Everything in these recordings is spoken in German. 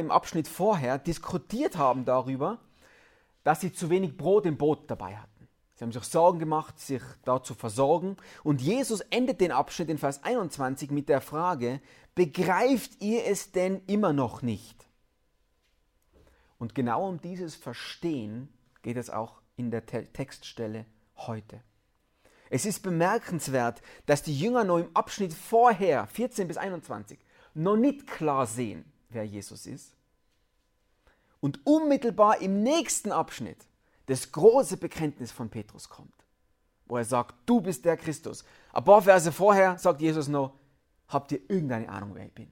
im Abschnitt vorher diskutiert haben darüber, dass sie zu wenig Brot im Boot dabei hatten. Sie haben sich Sorgen gemacht, sich da zu versorgen. Und Jesus endet den Abschnitt in Vers 21 mit der Frage, begreift ihr es denn immer noch nicht? Und genau um dieses Verstehen geht es auch in der Textstelle heute. Es ist bemerkenswert, dass die Jünger noch im Abschnitt vorher, 14 bis 21, noch nicht klar sehen, wer Jesus ist. Und unmittelbar im nächsten Abschnitt das große Bekenntnis von Petrus kommt, wo er sagt, du bist der Christus. Ein paar Verse vorher sagt Jesus noch, habt ihr irgendeine Ahnung, wer ich bin?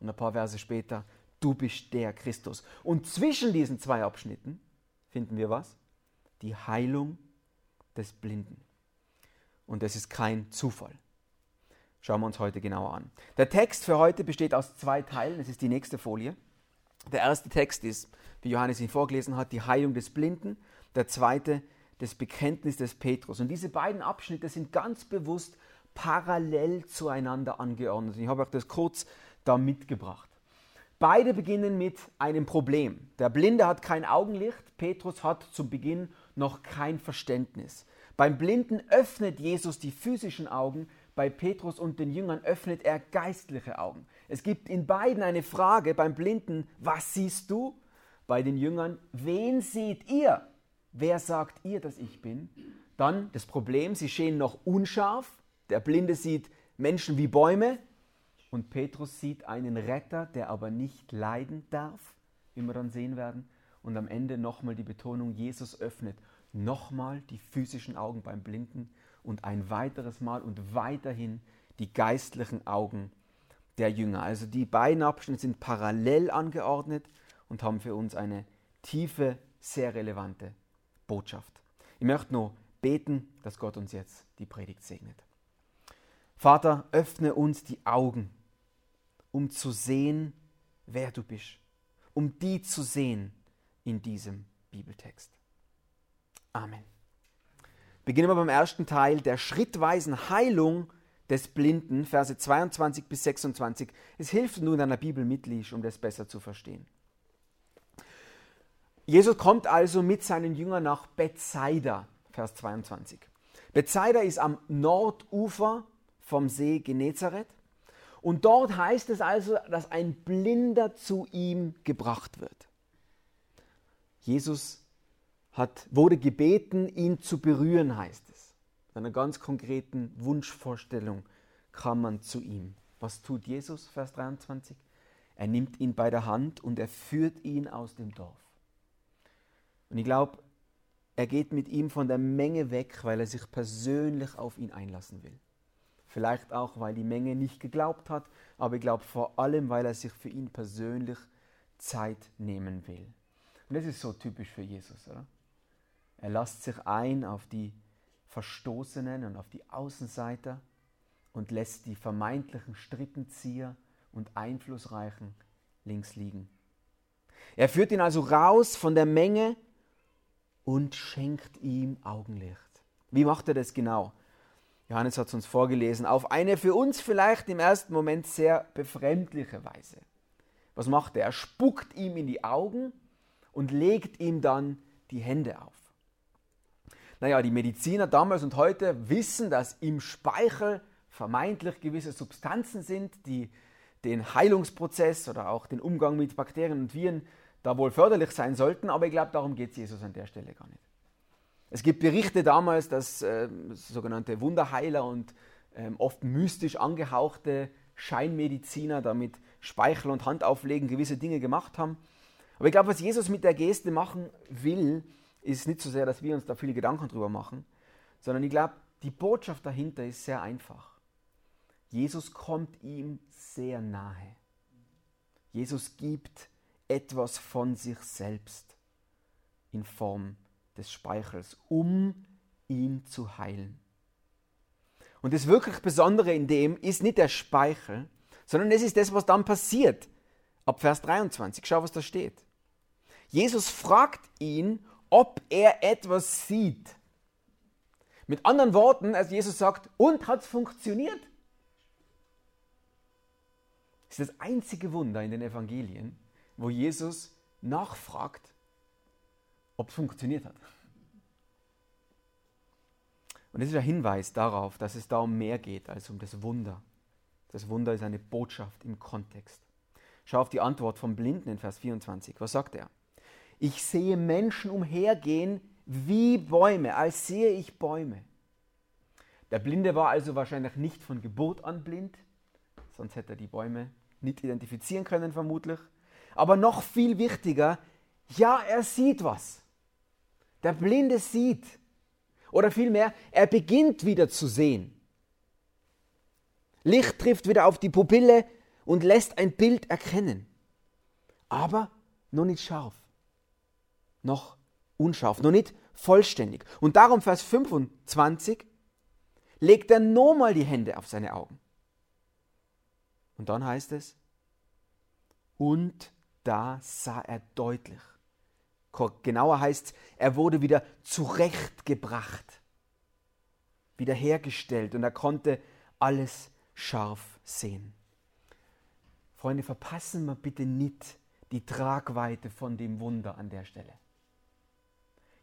Und ein paar Verse später, du bist der Christus. Und zwischen diesen zwei Abschnitten finden wir was? Die Heilung des Blinden. Und das ist kein Zufall. Schauen wir uns heute genauer an. Der Text für heute besteht aus zwei Teilen. Das ist die nächste Folie. Der erste Text ist, wie Johannes ihn vorgelesen hat, die Heilung des Blinden. Der zweite, das Bekenntnis des Petrus. Und diese beiden Abschnitte sind ganz bewusst parallel zueinander angeordnet. Ich habe euch das kurz da mitgebracht. Beide beginnen mit einem Problem. Der Blinde hat kein Augenlicht, Petrus hat zu Beginn noch kein Verständnis. Beim Blinden öffnet Jesus die physischen Augen, bei Petrus und den Jüngern öffnet er geistliche Augen. Es gibt in beiden eine Frage, beim Blinden, was siehst du? Bei den Jüngern, wen seht ihr? Wer sagt ihr, dass ich bin? Dann das Problem, sie stehen noch unscharf. Der Blinde sieht Menschen wie Bäume, und Petrus sieht einen Retter, der aber nicht leiden darf, wie wir dann sehen werden. Und am Ende nochmal die Betonung, Jesus öffnet nochmal die physischen Augen beim Blinden und ein weiteres Mal und weiterhin die geistlichen Augen der Jünger. Also die beiden Abschnitte sind parallel angeordnet und haben für uns eine tiefe, sehr relevante Botschaft. Ich möchte nur beten, dass Gott uns jetzt die Predigt segnet. Vater, öffne uns die Augen um zu sehen, wer du bist, um die zu sehen in diesem Bibeltext. Amen. Beginnen wir beim ersten Teil der schrittweisen Heilung des Blinden, Verse 22 bis 26. Es hilft nun, in der Bibel mitliest, um das besser zu verstehen. Jesus kommt also mit seinen Jüngern nach Bethsaida, Vers 22. Bethsaida ist am Nordufer vom See Genezareth und dort heißt es also, dass ein Blinder zu ihm gebracht wird. Jesus hat, wurde gebeten, ihn zu berühren, heißt es. Mit einer ganz konkreten Wunschvorstellung kam man zu ihm. Was tut Jesus, Vers 23? Er nimmt ihn bei der Hand und er führt ihn aus dem Dorf. Und ich glaube, er geht mit ihm von der Menge weg, weil er sich persönlich auf ihn einlassen will. Vielleicht auch, weil die Menge nicht geglaubt hat, aber ich glaube vor allem, weil er sich für ihn persönlich Zeit nehmen will. Und das ist so typisch für Jesus, oder? Er lässt sich ein auf die Verstoßenen und auf die Außenseiter und lässt die vermeintlichen Strippenzieher und Einflussreichen links liegen. Er führt ihn also raus von der Menge und schenkt ihm Augenlicht. Wie macht er das genau? Johannes hat es uns vorgelesen, auf eine für uns vielleicht im ersten Moment sehr befremdliche Weise. Was macht er? Er spuckt ihm in die Augen und legt ihm dann die Hände auf. Naja, die Mediziner damals und heute wissen, dass im Speichel vermeintlich gewisse Substanzen sind, die den Heilungsprozess oder auch den Umgang mit Bakterien und Viren da wohl förderlich sein sollten, aber ich glaube, darum geht es Jesus an der Stelle gar nicht. Es gibt Berichte damals, dass äh, sogenannte Wunderheiler und äh, oft mystisch angehauchte Scheinmediziner damit Speichel und Handauflegen gewisse Dinge gemacht haben. Aber ich glaube, was Jesus mit der Geste machen will, ist nicht so sehr, dass wir uns da viele Gedanken drüber machen, sondern ich glaube, die Botschaft dahinter ist sehr einfach. Jesus kommt ihm sehr nahe. Jesus gibt etwas von sich selbst in Form des Speichels, um ihn zu heilen. Und das wirklich Besondere in dem ist nicht der Speichel, sondern es ist das, was dann passiert. Ab Vers 23, schau, was da steht. Jesus fragt ihn, ob er etwas sieht. Mit anderen Worten, als Jesus sagt, und hat es funktioniert? Das ist das einzige Wunder in den Evangelien, wo Jesus nachfragt, ob es funktioniert hat. Und das ist ein Hinweis darauf, dass es da um mehr geht als um das Wunder. Das Wunder ist eine Botschaft im Kontext. Schau auf die Antwort vom Blinden in Vers 24. Was sagt er? Ich sehe Menschen umhergehen wie Bäume, als sehe ich Bäume. Der Blinde war also wahrscheinlich nicht von Geburt an blind, sonst hätte er die Bäume nicht identifizieren können vermutlich. Aber noch viel wichtiger, ja, er sieht was. Der Blinde sieht. Oder vielmehr, er beginnt wieder zu sehen. Licht trifft wieder auf die Pupille und lässt ein Bild erkennen. Aber noch nicht scharf. Noch unscharf, noch nicht vollständig. Und darum Vers 25 legt er nochmal die Hände auf seine Augen. Und dann heißt es, und da sah er deutlich. Genauer heißt es, er wurde wieder zurechtgebracht, wiederhergestellt und er konnte alles scharf sehen. Freunde, verpassen wir bitte nicht die Tragweite von dem Wunder an der Stelle.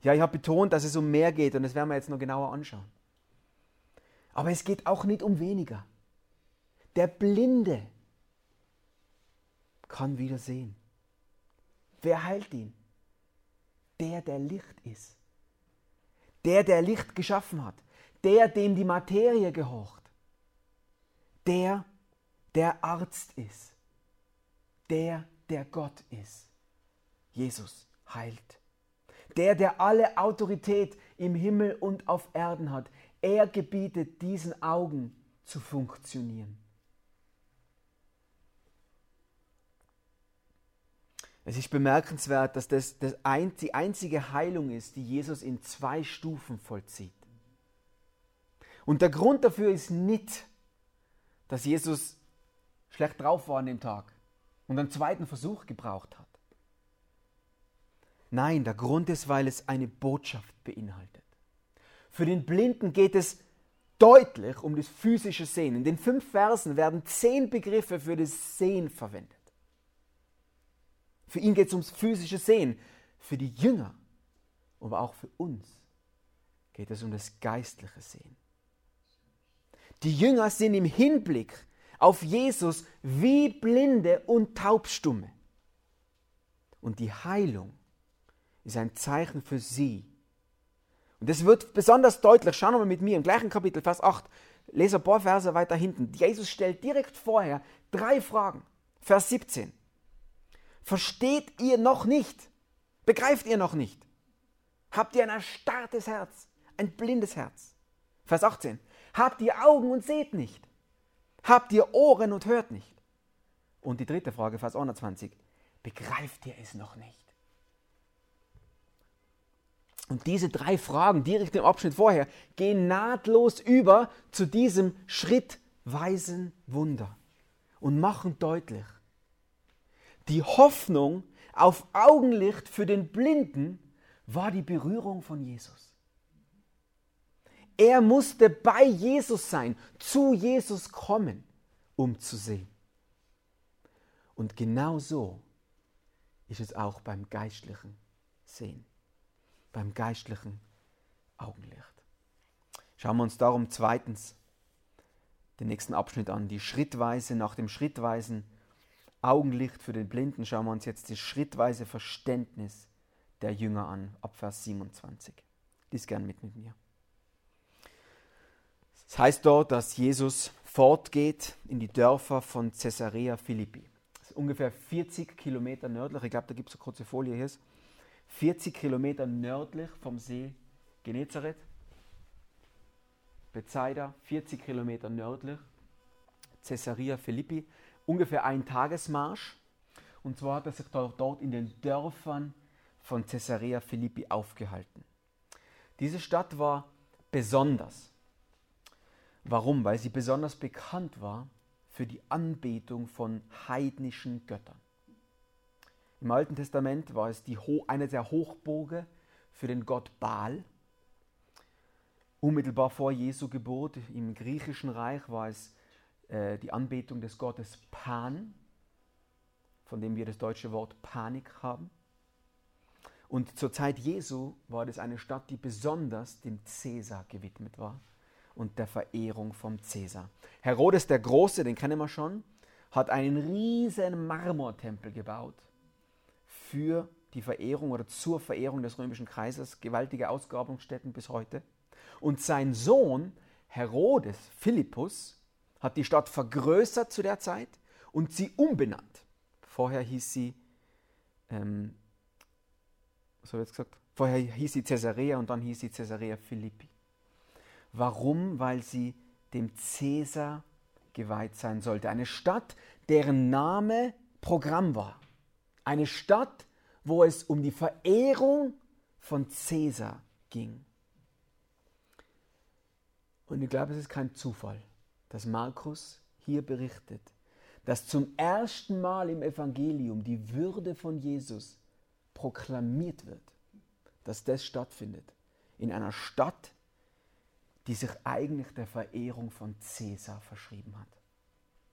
Ja, ich habe betont, dass es um mehr geht und das werden wir jetzt noch genauer anschauen. Aber es geht auch nicht um weniger. Der Blinde kann wieder sehen. Wer heilt ihn? Der, der Licht ist. Der, der Licht geschaffen hat. Der, dem die Materie gehorcht. Der, der Arzt ist. Der, der Gott ist. Jesus heilt. Der, der alle Autorität im Himmel und auf Erden hat. Er gebietet diesen Augen zu funktionieren. Es ist bemerkenswert, dass das, das ein, die einzige Heilung ist, die Jesus in zwei Stufen vollzieht. Und der Grund dafür ist nicht, dass Jesus schlecht drauf war an dem Tag und einen zweiten Versuch gebraucht hat. Nein, der Grund ist, weil es eine Botschaft beinhaltet. Für den Blinden geht es deutlich um das physische Sehen. In den fünf Versen werden zehn Begriffe für das Sehen verwendet. Für ihn geht es ums physische Sehen. Für die Jünger, aber auch für uns geht es um das geistliche Sehen. Die Jünger sind im Hinblick auf Jesus wie Blinde und Taubstumme. Und die Heilung ist ein Zeichen für sie. Und das wird besonders deutlich. Schauen wir mal mit mir im gleichen Kapitel, Vers 8. Lese ein paar Verse weiter hinten. Jesus stellt direkt vorher drei Fragen. Vers 17. Versteht ihr noch nicht? Begreift ihr noch nicht? Habt ihr ein erstarrtes Herz, ein blindes Herz? Vers 18. Habt ihr Augen und seht nicht? Habt ihr Ohren und hört nicht? Und die dritte Frage, Vers 21. Begreift ihr es noch nicht? Und diese drei Fragen direkt im Abschnitt vorher gehen nahtlos über zu diesem schrittweisen Wunder und machen deutlich, die Hoffnung auf Augenlicht für den Blinden war die Berührung von Jesus. Er musste bei Jesus sein, zu Jesus kommen, um zu sehen. Und genau so ist es auch beim geistlichen Sehen, beim geistlichen Augenlicht. Schauen wir uns darum zweitens den nächsten Abschnitt an, die schrittweise nach dem schrittweisen Augenlicht für den Blinden schauen wir uns jetzt das schrittweise Verständnis der Jünger an, ab Vers 27. Lies gern mit mit mir. Es heißt dort, dass Jesus fortgeht in die Dörfer von Caesarea Philippi. Das ist ungefähr 40 Kilometer nördlich, ich glaube, da gibt es eine kurze Folie hier. 40 Kilometer nördlich vom See Genezareth. Bethsaida, 40 Kilometer nördlich. Caesarea Philippi ungefähr ein Tagesmarsch. Und zwar hat er sich dort in den Dörfern von Caesarea Philippi aufgehalten. Diese Stadt war besonders. Warum? Weil sie besonders bekannt war für die Anbetung von heidnischen Göttern. Im Alten Testament war es die, eine der Hochburge für den Gott Baal. Unmittelbar vor Jesu Geburt im griechischen Reich war es äh, die Anbetung des Gottes Pan, von dem wir das deutsche Wort Panik haben. Und zur Zeit Jesu war das eine Stadt, die besonders dem Cäsar gewidmet war und der Verehrung vom Cäsar. Herodes der Große, den kennen wir schon, hat einen riesen Marmortempel gebaut für die Verehrung oder zur Verehrung des römischen Kaisers, gewaltige Ausgrabungsstätten bis heute. Und sein Sohn Herodes Philippus hat die Stadt vergrößert zu der Zeit und sie umbenannt. Vorher hieß sie, ähm, was habe ich jetzt gesagt? Vorher hieß sie Caesarea und dann hieß sie Caesarea Philippi. Warum? Weil sie dem Cäsar geweiht sein sollte. Eine Stadt, deren Name Programm war. Eine Stadt, wo es um die Verehrung von Cäsar ging. Und ich glaube, es ist kein Zufall, dass Markus hier berichtet, dass zum ersten Mal im Evangelium die Würde von Jesus proklamiert wird, dass das stattfindet. In einer Stadt, die sich eigentlich der Verehrung von Cäsar verschrieben hat.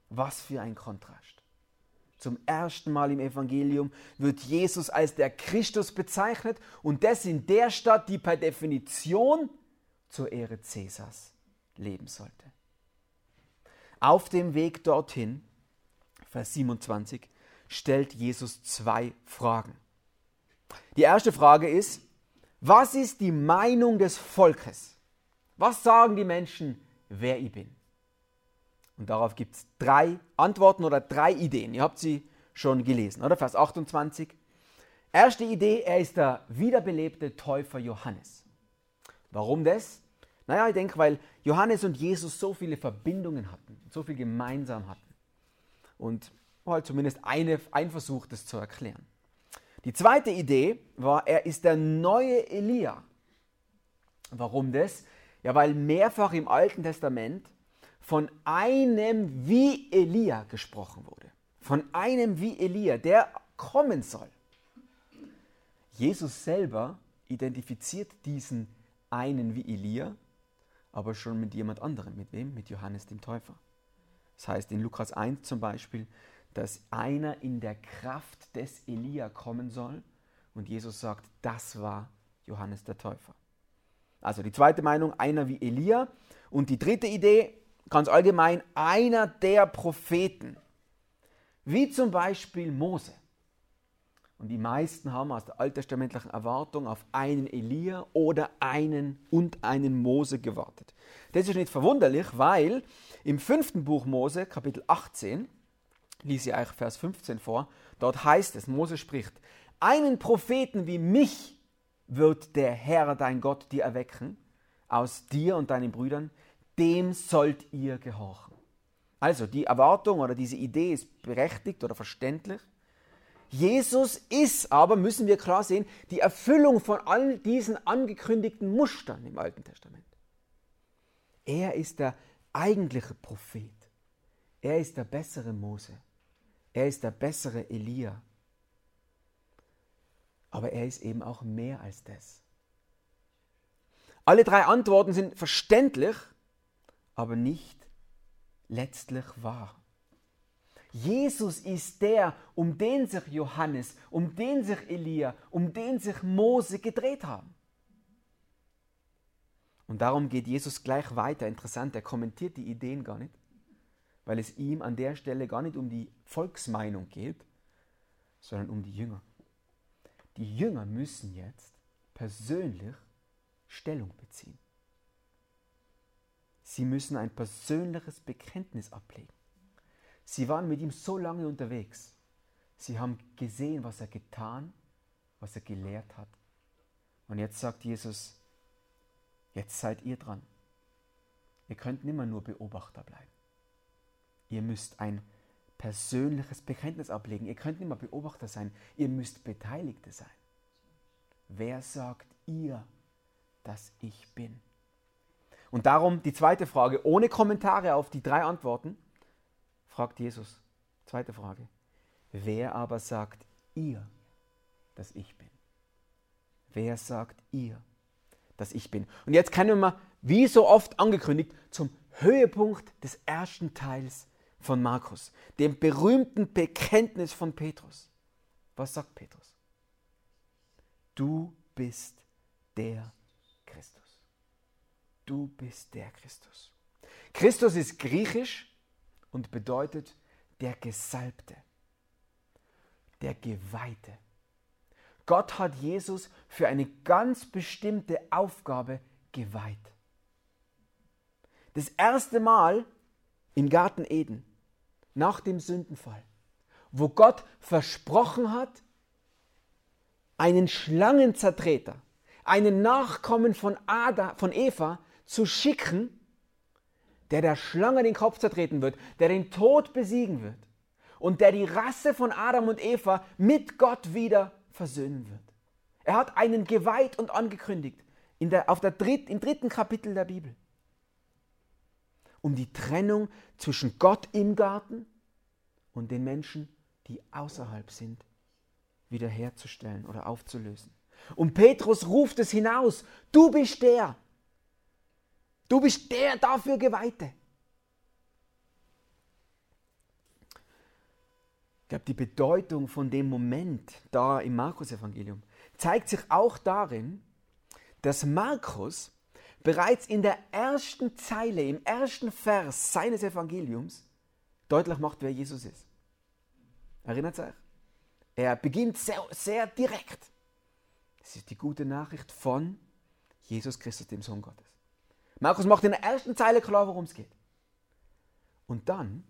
Was für ein Kontrast. Zum ersten Mal im Evangelium wird Jesus als der Christus bezeichnet und das in der Stadt, die per Definition zur Ehre Cäsars leben sollte. Auf dem Weg dorthin, Vers 27, stellt Jesus zwei Fragen. Die erste Frage ist, was ist die Meinung des Volkes? Was sagen die Menschen, wer ich bin? Und darauf gibt es drei Antworten oder drei Ideen. Ihr habt sie schon gelesen, oder? Vers 28. Erste Idee, er ist der wiederbelebte Täufer Johannes. Warum das? Naja, ich denke, weil Johannes und Jesus so viele Verbindungen hatten, so viel gemeinsam hatten. Und halt zumindest eine, ein Versuch, das zu erklären. Die zweite Idee war, er ist der neue Elia. Warum das? Ja, weil mehrfach im Alten Testament von einem wie Elia gesprochen wurde. Von einem wie Elia, der kommen soll. Jesus selber identifiziert diesen einen wie Elia, aber schon mit jemand anderem. Mit wem? Mit Johannes dem Täufer. Das heißt in Lukas 1 zum Beispiel, dass einer in der Kraft des Elia kommen soll. Und Jesus sagt, das war Johannes der Täufer. Also die zweite Meinung, einer wie Elia. Und die dritte Idee, ganz allgemein, einer der Propheten. Wie zum Beispiel Mose. Und die meisten haben aus der alttestamentlichen Erwartung auf einen Elia oder einen und einen Mose gewartet. Das ist nicht verwunderlich, weil im fünften Buch Mose, Kapitel 18, lese ich euch Vers 15 vor. Dort heißt es, Mose spricht, einen Propheten wie mich wird der Herr, dein Gott, dir erwecken, aus dir und deinen Brüdern, dem sollt ihr gehorchen. Also die Erwartung oder diese Idee ist berechtigt oder verständlich. Jesus ist aber, müssen wir klar sehen, die Erfüllung von all diesen angekündigten Mustern im Alten Testament. Er ist der eigentliche Prophet. Er ist der bessere Mose. Er ist der bessere Elia. Aber er ist eben auch mehr als das. Alle drei Antworten sind verständlich, aber nicht letztlich wahr. Jesus ist der, um den sich Johannes, um den sich Elia, um den sich Mose gedreht haben. Und darum geht Jesus gleich weiter. Interessant, er kommentiert die Ideen gar nicht weil es ihm an der Stelle gar nicht um die Volksmeinung geht, sondern um die Jünger. Die Jünger müssen jetzt persönlich Stellung beziehen. Sie müssen ein persönliches Bekenntnis ablegen. Sie waren mit ihm so lange unterwegs. Sie haben gesehen, was er getan, was er gelehrt hat. Und jetzt sagt Jesus, jetzt seid ihr dran. Ihr könnt nimmer nur Beobachter bleiben. Ihr müsst ein persönliches Bekenntnis ablegen. Ihr könnt nicht mehr Beobachter sein. Ihr müsst Beteiligte sein. Wer sagt ihr, dass ich bin? Und darum die zweite Frage, ohne Kommentare auf die drei Antworten, fragt Jesus. Zweite Frage. Wer aber sagt ihr, dass ich bin? Wer sagt ihr, dass ich bin? Und jetzt können wir, wie so oft angekündigt, zum Höhepunkt des ersten Teils von Markus, dem berühmten Bekenntnis von Petrus. Was sagt Petrus? Du bist der. Du bist der Christus. Christus ist griechisch und bedeutet der Gesalbte, der Geweihte. Gott hat Jesus für eine ganz bestimmte Aufgabe geweiht. Das erste Mal im Garten Eden, nach dem Sündenfall, wo Gott versprochen hat, einen Schlangenzertreter, einen Nachkommen von, Ada, von Eva zu schicken, der der Schlange den Kopf zertreten wird, der den Tod besiegen wird und der die Rasse von Adam und Eva mit Gott wieder versöhnen wird. Er hat einen geweiht und angekündigt in der, auf der dritt, im dritten Kapitel der Bibel, um die Trennung zwischen Gott im Garten und den Menschen, die außerhalb sind, wiederherzustellen oder aufzulösen. Und Petrus ruft es hinaus, du bist der, du bist der dafür Geweihte. Ich glaube, die Bedeutung von dem Moment da im Markus-Evangelium zeigt sich auch darin, dass Markus bereits in der ersten Zeile, im ersten Vers seines Evangeliums deutlich macht, wer Jesus ist. Erinnert euch? Er beginnt sehr, sehr direkt. Es ist die gute Nachricht von Jesus Christus, dem Sohn Gottes. Markus macht in der ersten Zeile klar, worum es geht. Und dann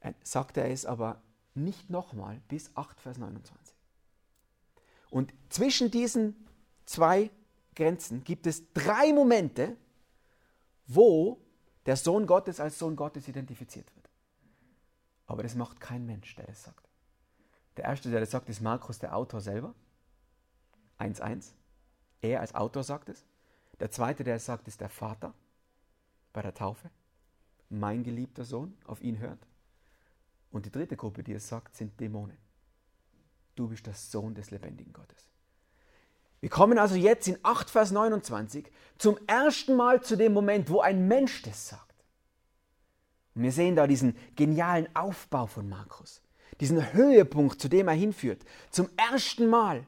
äh, sagt er es aber nicht nochmal bis 8, Vers 29. Und zwischen diesen zwei Grenzen gibt es drei Momente, wo der Sohn Gottes als Sohn Gottes identifiziert wird. Aber das macht kein Mensch, der es sagt. Der erste, der das sagt, ist Markus, der Autor selber. 1.1. Er als Autor sagt es. Der zweite, der es sagt, ist der Vater bei der Taufe. Mein geliebter Sohn, auf ihn hört. Und die dritte Gruppe, die es sagt, sind Dämonen. Du bist der Sohn des lebendigen Gottes. Wir kommen also jetzt in 8 Vers 29 zum ersten Mal zu dem Moment, wo ein Mensch das sagt. Und wir sehen da diesen genialen Aufbau von Markus, diesen Höhepunkt, zu dem er hinführt. Zum ersten Mal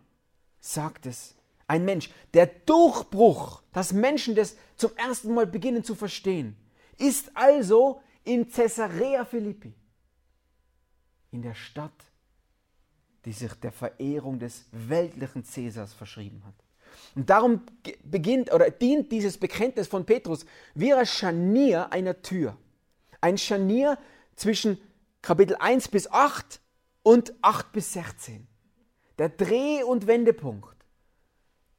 sagt es ein Mensch. Der Durchbruch, dass Menschen das zum ersten Mal beginnen zu verstehen, ist also in Caesarea Philippi, in der Stadt die sich der Verehrung des weltlichen Cäsars verschrieben hat. Und darum beginnt oder dient dieses Bekenntnis von Petrus wie ein Scharnier einer Tür. Ein Scharnier zwischen Kapitel 1 bis 8 und 8 bis 16. Der Dreh- und Wendepunkt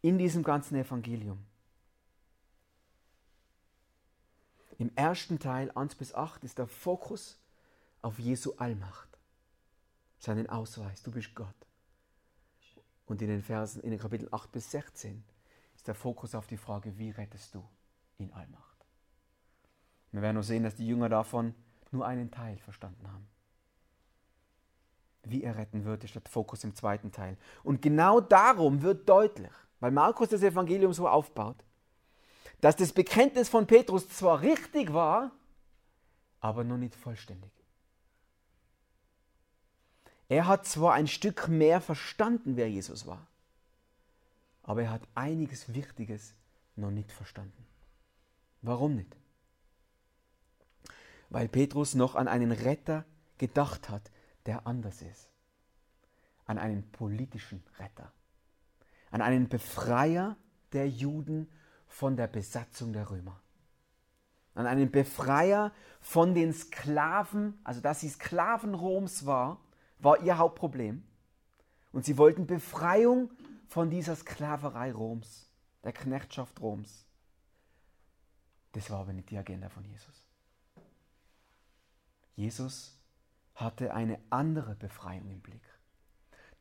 in diesem ganzen Evangelium. Im ersten Teil 1 bis 8 ist der Fokus auf Jesu Allmacht seinen Ausweis, du bist Gott. Und in den Versen, in den Kapiteln 8 bis 16 ist der Fokus auf die Frage, wie rettest du in Allmacht. Wir werden nur sehen, dass die Jünger davon nur einen Teil verstanden haben. Wie er retten würde, statt Fokus im zweiten Teil. Und genau darum wird deutlich, weil Markus das Evangelium so aufbaut, dass das Bekenntnis von Petrus zwar richtig war, aber noch nicht vollständig. Er hat zwar ein Stück mehr verstanden, wer Jesus war, aber er hat einiges Wichtiges noch nicht verstanden. Warum nicht? Weil Petrus noch an einen Retter gedacht hat, der anders ist. An einen politischen Retter. An einen Befreier der Juden von der Besatzung der Römer. An einen Befreier von den Sklaven, also dass sie Sklaven Roms war war ihr Hauptproblem. Und sie wollten Befreiung von dieser Sklaverei Roms, der Knechtschaft Roms. Das war aber nicht die Agenda von Jesus. Jesus hatte eine andere Befreiung im Blick.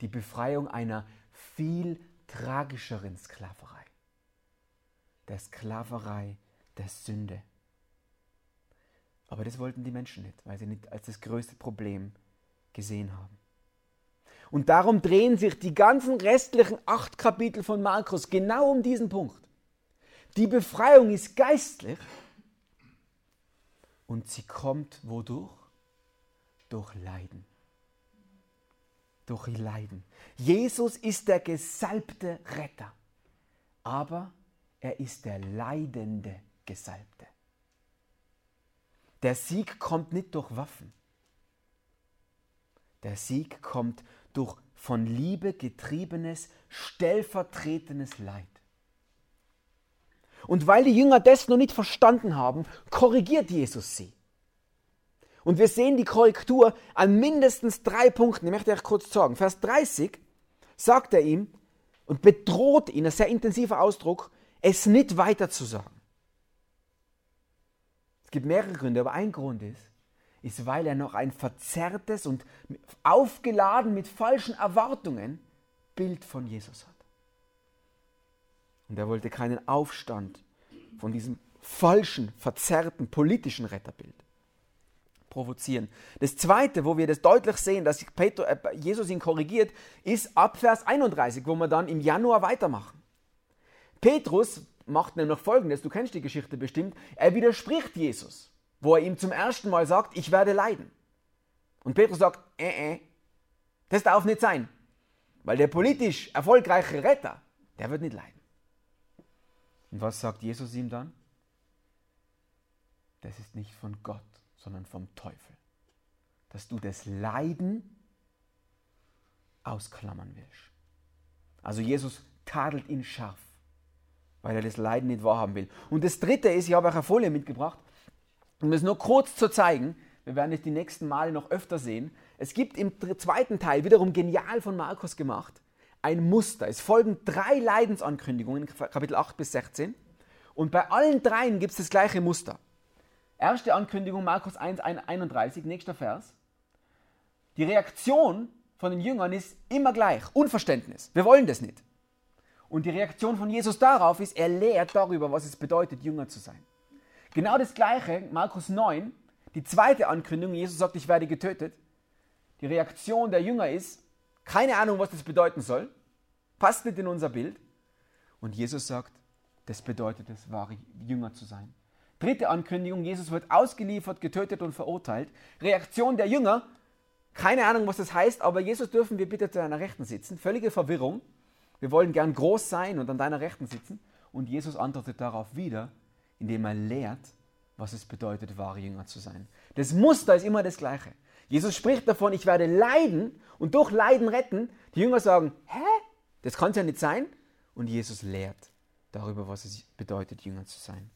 Die Befreiung einer viel tragischeren Sklaverei. Der Sklaverei der Sünde. Aber das wollten die Menschen nicht, weil sie nicht als das größte Problem gesehen haben. Und darum drehen sich die ganzen restlichen acht Kapitel von Markus genau um diesen Punkt. Die Befreiung ist geistlich und sie kommt wodurch? Durch Leiden. Durch Leiden. Jesus ist der gesalbte Retter, aber er ist der leidende Gesalbte. Der Sieg kommt nicht durch Waffen. Der Sieg kommt durch von Liebe getriebenes, stellvertretendes Leid. Und weil die Jünger das noch nicht verstanden haben, korrigiert Jesus sie. Und wir sehen die Korrektur an mindestens drei Punkten. Ich möchte euch kurz sagen. Vers 30 sagt er ihm und bedroht ihn, ein sehr intensiver Ausdruck, es nicht weiter zu sagen. Es gibt mehrere Gründe, aber ein Grund ist, ist, weil er noch ein verzerrtes und aufgeladen mit falschen Erwartungen Bild von Jesus hat. Und er wollte keinen Aufstand von diesem falschen, verzerrten politischen Retterbild provozieren. Das zweite, wo wir das deutlich sehen, dass äh, Jesus ihn korrigiert, ist ab Vers 31, wo wir dann im Januar weitermachen. Petrus macht nämlich folgendes, du kennst die Geschichte bestimmt, er widerspricht Jesus, wo er ihm zum ersten Mal sagt, ich werde leiden. Und Petrus sagt, äh, äh, das darf nicht sein, weil der politisch erfolgreiche Retter, der wird nicht leiden. Und was sagt Jesus ihm dann? Das ist nicht von Gott, sondern vom Teufel. Dass du das Leiden ausklammern willst. Also Jesus tadelt ihn scharf weil er das Leiden nicht wahrhaben will. Und das dritte ist, ich habe euch eine Folie mitgebracht, um es nur kurz zu zeigen, wir werden es die nächsten Male noch öfter sehen. Es gibt im zweiten Teil, wiederum genial von Markus gemacht, ein Muster. Es folgen drei Leidensankündigungen, Kapitel 8 bis 16. Und bei allen dreien gibt es das gleiche Muster. Erste Ankündigung, Markus 1, 31, nächster Vers. Die Reaktion von den Jüngern ist immer gleich. Unverständnis. Wir wollen das nicht. Und die Reaktion von Jesus darauf ist, er lehrt darüber, was es bedeutet, Jünger zu sein. Genau das gleiche, Markus 9, die zweite Ankündigung, Jesus sagt, ich werde getötet. Die Reaktion der Jünger ist, keine Ahnung, was das bedeuten soll, passt nicht in unser Bild. Und Jesus sagt, das bedeutet es, wahre Jünger zu sein. Dritte Ankündigung, Jesus wird ausgeliefert, getötet und verurteilt. Reaktion der Jünger, keine Ahnung, was das heißt, aber Jesus dürfen wir bitte zu einer Rechten sitzen. Völlige Verwirrung. Wir wollen gern groß sein und an deiner Rechten sitzen. Und Jesus antwortet darauf wieder, indem er lehrt, was es bedeutet, wahre Jünger zu sein. Das Muster ist immer das gleiche. Jesus spricht davon, ich werde leiden und durch Leiden retten. Die Jünger sagen, hä? Das kann es ja nicht sein. Und Jesus lehrt darüber, was es bedeutet, Jünger zu sein.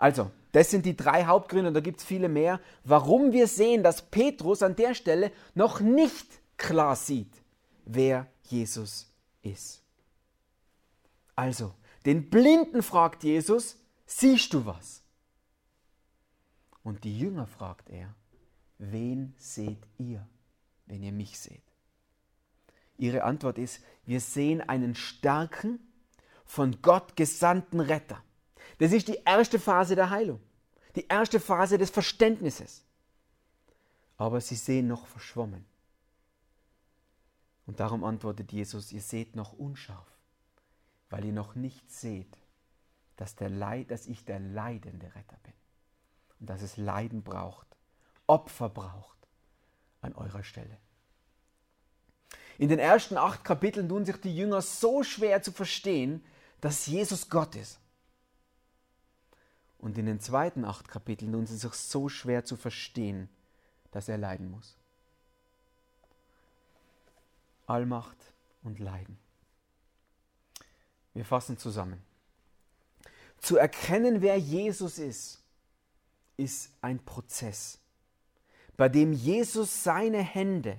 Also, das sind die drei Hauptgründe und da gibt es viele mehr, warum wir sehen, dass Petrus an der Stelle noch nicht klar sieht, wer Jesus ist. Also, den Blinden fragt Jesus, siehst du was? Und die Jünger fragt er, wen seht ihr, wenn ihr mich seht? Ihre Antwort ist, wir sehen einen starken, von Gott gesandten Retter. Das ist die erste Phase der Heilung, die erste Phase des Verständnisses. Aber sie sehen noch verschwommen. Und darum antwortet Jesus, ihr seht noch unscharf, weil ihr noch nicht seht, dass, der Leid, dass ich der leidende Retter bin. Und dass es Leiden braucht, Opfer braucht an eurer Stelle. In den ersten acht Kapiteln tun sich die Jünger so schwer zu verstehen, dass Jesus Gott ist. Und in den zweiten acht Kapiteln tun sie sich so schwer zu verstehen, dass er leiden muss. Allmacht und Leiden. Wir fassen zusammen. Zu erkennen, wer Jesus ist, ist ein Prozess, bei dem Jesus seine Hände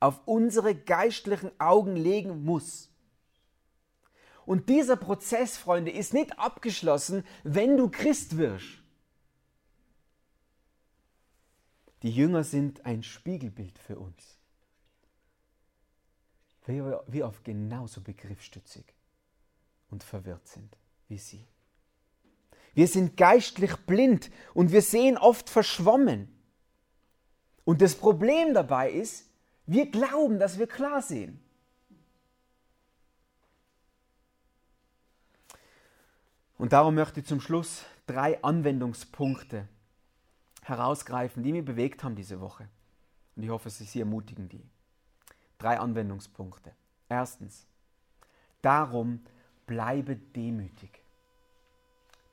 auf unsere geistlichen Augen legen muss. Und dieser Prozess, Freunde, ist nicht abgeschlossen, wenn du Christ wirst. Die Jünger sind ein Spiegelbild für uns wir oft genauso begriffsstützig und verwirrt sind wie sie. Wir sind geistlich blind und wir sehen oft verschwommen. Und das Problem dabei ist, wir glauben, dass wir klar sehen. Und darum möchte ich zum Schluss drei Anwendungspunkte herausgreifen, die mich bewegt haben diese Woche. Und ich hoffe, sie ermutigen die. Drei Anwendungspunkte. Erstens, darum bleibe demütig.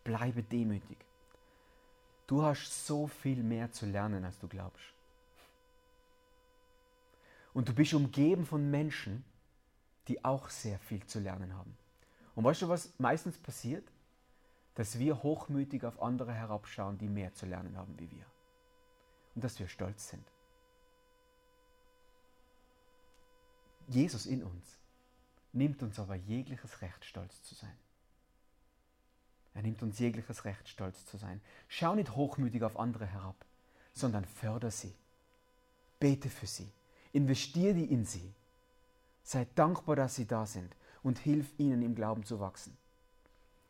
Bleibe demütig. Du hast so viel mehr zu lernen, als du glaubst. Und du bist umgeben von Menschen, die auch sehr viel zu lernen haben. Und weißt du, was meistens passiert? Dass wir hochmütig auf andere herabschauen, die mehr zu lernen haben wie wir. Und dass wir stolz sind. Jesus in uns nimmt uns aber jegliches Recht, stolz zu sein. Er nimmt uns jegliches Recht, stolz zu sein. Schau nicht hochmütig auf andere herab, sondern förder sie. Bete für sie. Investier die in sie. Sei dankbar, dass sie da sind und hilf ihnen im Glauben zu wachsen.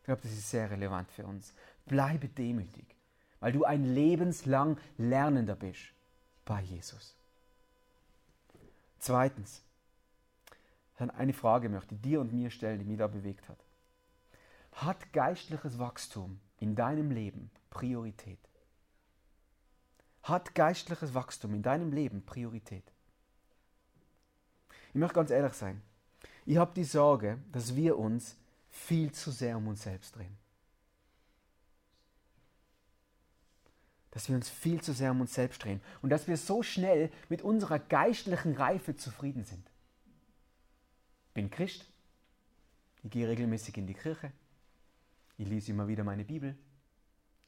Ich glaube, das ist sehr relevant für uns. Bleibe demütig, weil du ein lebenslang Lernender bist bei Jesus. Zweitens, eine Frage möchte ich dir und mir stellen, die mich da bewegt hat. Hat geistliches Wachstum in deinem Leben Priorität? Hat geistliches Wachstum in deinem Leben Priorität? Ich möchte ganz ehrlich sein. Ich habe die Sorge, dass wir uns viel zu sehr um uns selbst drehen. Dass wir uns viel zu sehr um uns selbst drehen und dass wir so schnell mit unserer geistlichen Reife zufrieden sind. Bin Christ, ich gehe regelmäßig in die Kirche, ich lese immer wieder meine Bibel,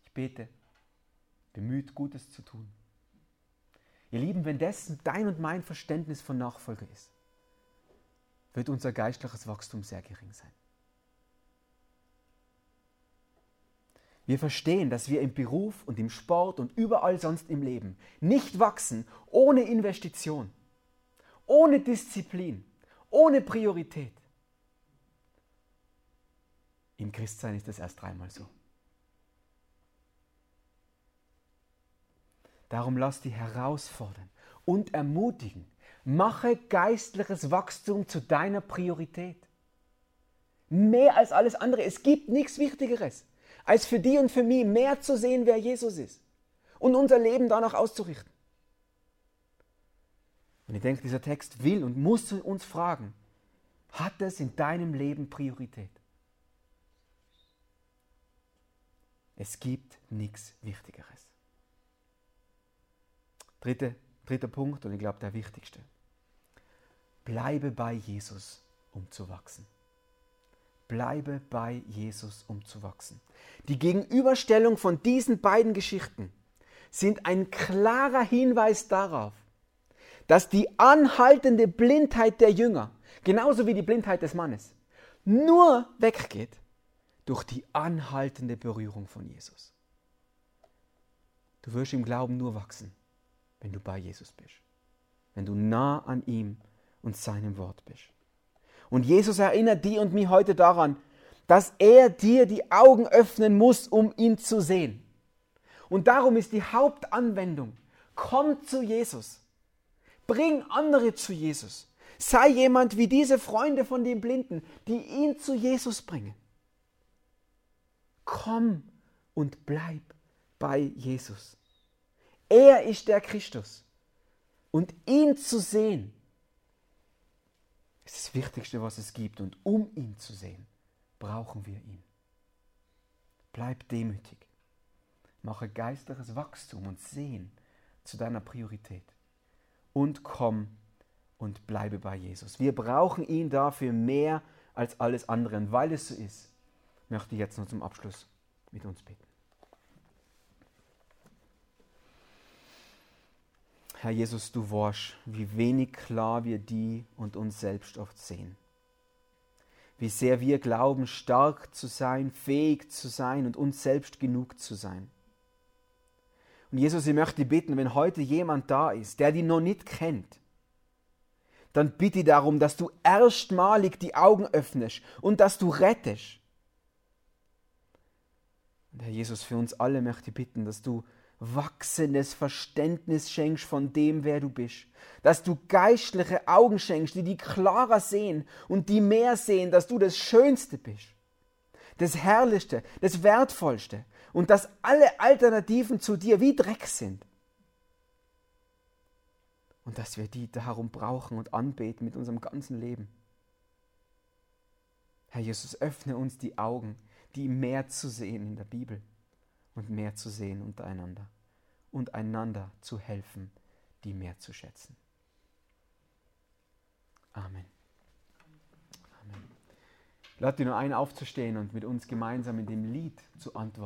ich bete, bemüht, Gutes zu tun. Ihr Lieben, wenn das dein und mein Verständnis von Nachfolge ist, wird unser geistliches Wachstum sehr gering sein. Wir verstehen, dass wir im Beruf und im Sport und überall sonst im Leben nicht wachsen ohne Investition, ohne Disziplin, ohne Priorität. Im Christsein ist das erst dreimal so. Darum lass dich herausfordern und ermutigen, Mache geistliches Wachstum zu deiner Priorität. Mehr als alles andere. Es gibt nichts Wichtigeres, als für dich und für mich mehr zu sehen, wer Jesus ist. Und unser Leben danach auszurichten. Und ich denke, dieser Text will und muss uns fragen, hat es in deinem Leben Priorität? Es gibt nichts Wichtigeres. Dritte, dritter Punkt und ich glaube der wichtigste. Bleibe bei Jesus, um zu wachsen. Bleibe bei Jesus, um zu wachsen. Die Gegenüberstellung von diesen beiden Geschichten sind ein klarer Hinweis darauf, dass die anhaltende Blindheit der Jünger, genauso wie die Blindheit des Mannes, nur weggeht durch die anhaltende Berührung von Jesus. Du wirst im Glauben nur wachsen, wenn du bei Jesus bist, wenn du nah an ihm und seinem Wort bist. Und Jesus erinnert die und mich heute daran, dass er dir die Augen öffnen muss, um ihn zu sehen. Und darum ist die Hauptanwendung, komm zu Jesus. Bring andere zu Jesus. Sei jemand wie diese Freunde von den Blinden, die ihn zu Jesus bringen. Komm und bleib bei Jesus. Er ist der Christus. Und ihn zu sehen, ist das Wichtigste, was es gibt. Und um ihn zu sehen, brauchen wir ihn. Bleib demütig. Mache geistliches Wachstum und Sehen zu deiner Priorität. Und komm und bleibe bei Jesus. Wir brauchen ihn dafür mehr als alles andere. Und weil es so ist, möchte ich jetzt noch zum Abschluss mit uns beten. Herr Jesus, du warst, wie wenig klar wir die und uns selbst oft sehen. Wie sehr wir glauben, stark zu sein, fähig zu sein und uns selbst genug zu sein. Und Jesus, ich möchte bitten, wenn heute jemand da ist, der die noch nicht kennt, dann bitte darum, dass du erstmalig die Augen öffnest und dass du rettest. Und Herr Jesus, für uns alle möchte ich bitten, dass du wachsendes Verständnis schenkst von dem, wer du bist. Dass du geistliche Augen schenkst, die die klarer sehen und die mehr sehen, dass du das Schönste bist, das Herrlichste, das Wertvollste und dass alle Alternativen zu dir wie Dreck sind. und dass wir die darum brauchen und anbeten mit unserem ganzen Leben. Herr Jesus, öffne uns die Augen, die mehr zu sehen in der Bibel und mehr zu sehen untereinander und einander zu helfen, die mehr zu schätzen. Amen. Amen. Lade dir nur ein, aufzustehen und mit uns gemeinsam in dem Lied zu antworten.